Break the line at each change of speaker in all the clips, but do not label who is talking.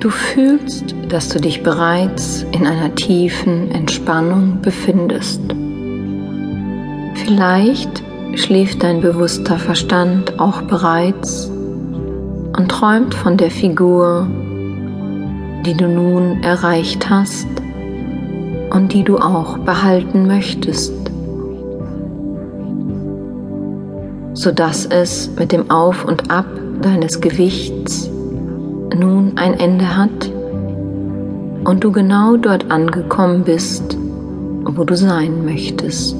Du fühlst, dass du dich bereits in einer tiefen Entspannung befindest. Vielleicht schläft dein bewusster Verstand auch bereits und träumt von der Figur, die du nun erreicht hast und die du auch behalten möchtest, sodass es mit dem Auf und Ab deines Gewichts nun ein Ende hat und du genau dort angekommen bist, wo du sein möchtest.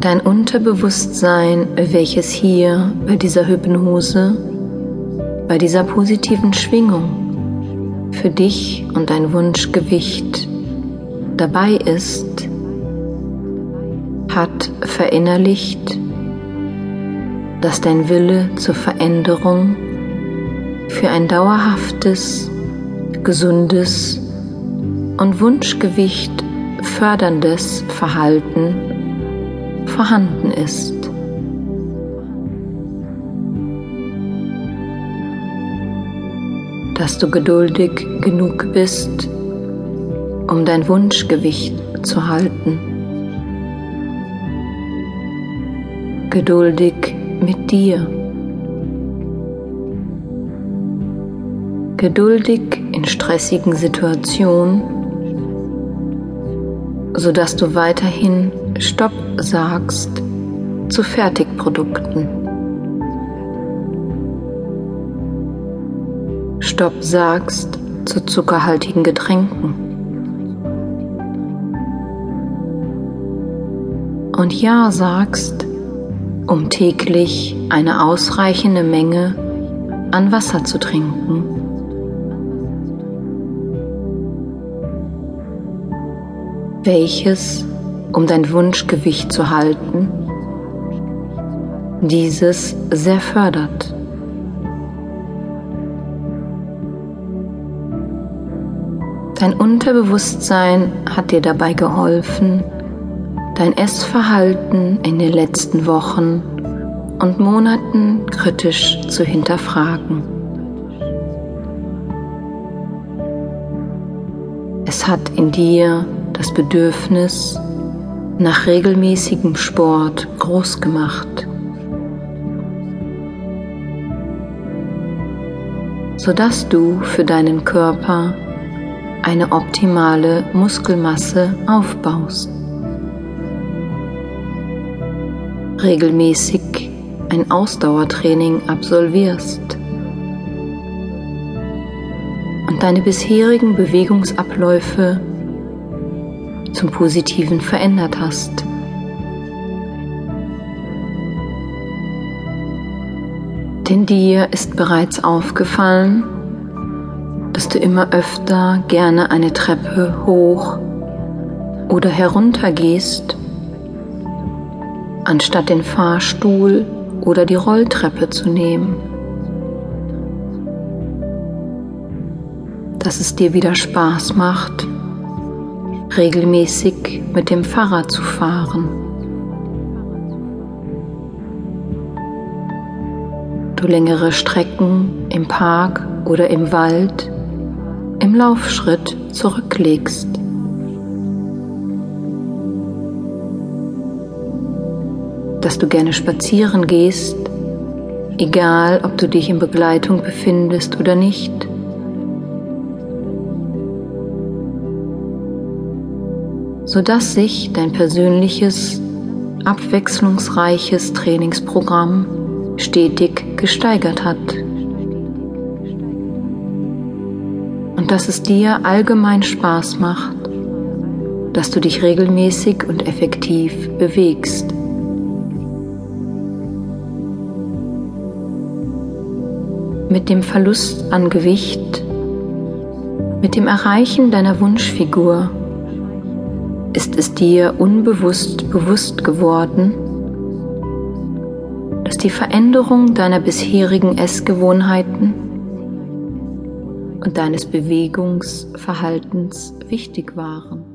Dein Unterbewusstsein, welches hier bei dieser Hypnose, bei dieser positiven Schwingung für dich und dein Wunschgewicht dabei ist, hat verinnerlicht, dass dein Wille zur Veränderung für ein dauerhaftes, gesundes und Wunschgewicht förderndes Verhalten vorhanden ist. Dass du geduldig genug bist, um dein Wunschgewicht zu halten. Geduldig mit dir. Geduldig in stressigen Situationen, sodass du weiterhin Stopp sagst zu Fertigprodukten. Stopp sagst zu zuckerhaltigen Getränken. Und Ja sagst um täglich eine ausreichende Menge an Wasser zu trinken. welches, um dein Wunschgewicht zu halten, dieses sehr fördert. Dein Unterbewusstsein hat dir dabei geholfen, dein Essverhalten in den letzten Wochen und Monaten kritisch zu hinterfragen. Es hat in dir das Bedürfnis nach regelmäßigem Sport groß gemacht, sodass du für deinen Körper eine optimale Muskelmasse aufbaust. Regelmäßig ein Ausdauertraining absolvierst und deine bisherigen Bewegungsabläufe zum Positiven verändert hast. Denn dir ist bereits aufgefallen, dass du immer öfter gerne eine Treppe hoch oder herunter gehst anstatt den Fahrstuhl oder die Rolltreppe zu nehmen. Dass es dir wieder Spaß macht, regelmäßig mit dem Fahrrad zu fahren. Du längere Strecken im Park oder im Wald im Laufschritt zurücklegst. Dass du gerne spazieren gehst, egal ob du dich in Begleitung befindest oder nicht. sodass sich dein persönliches, abwechslungsreiches Trainingsprogramm stetig gesteigert hat. Und dass es dir allgemein Spaß macht, dass du dich regelmäßig und effektiv bewegst. Mit dem Verlust an Gewicht, mit dem Erreichen deiner Wunschfigur ist es dir unbewusst bewusst geworden, dass die Veränderung deiner bisherigen Essgewohnheiten und deines Bewegungsverhaltens wichtig waren.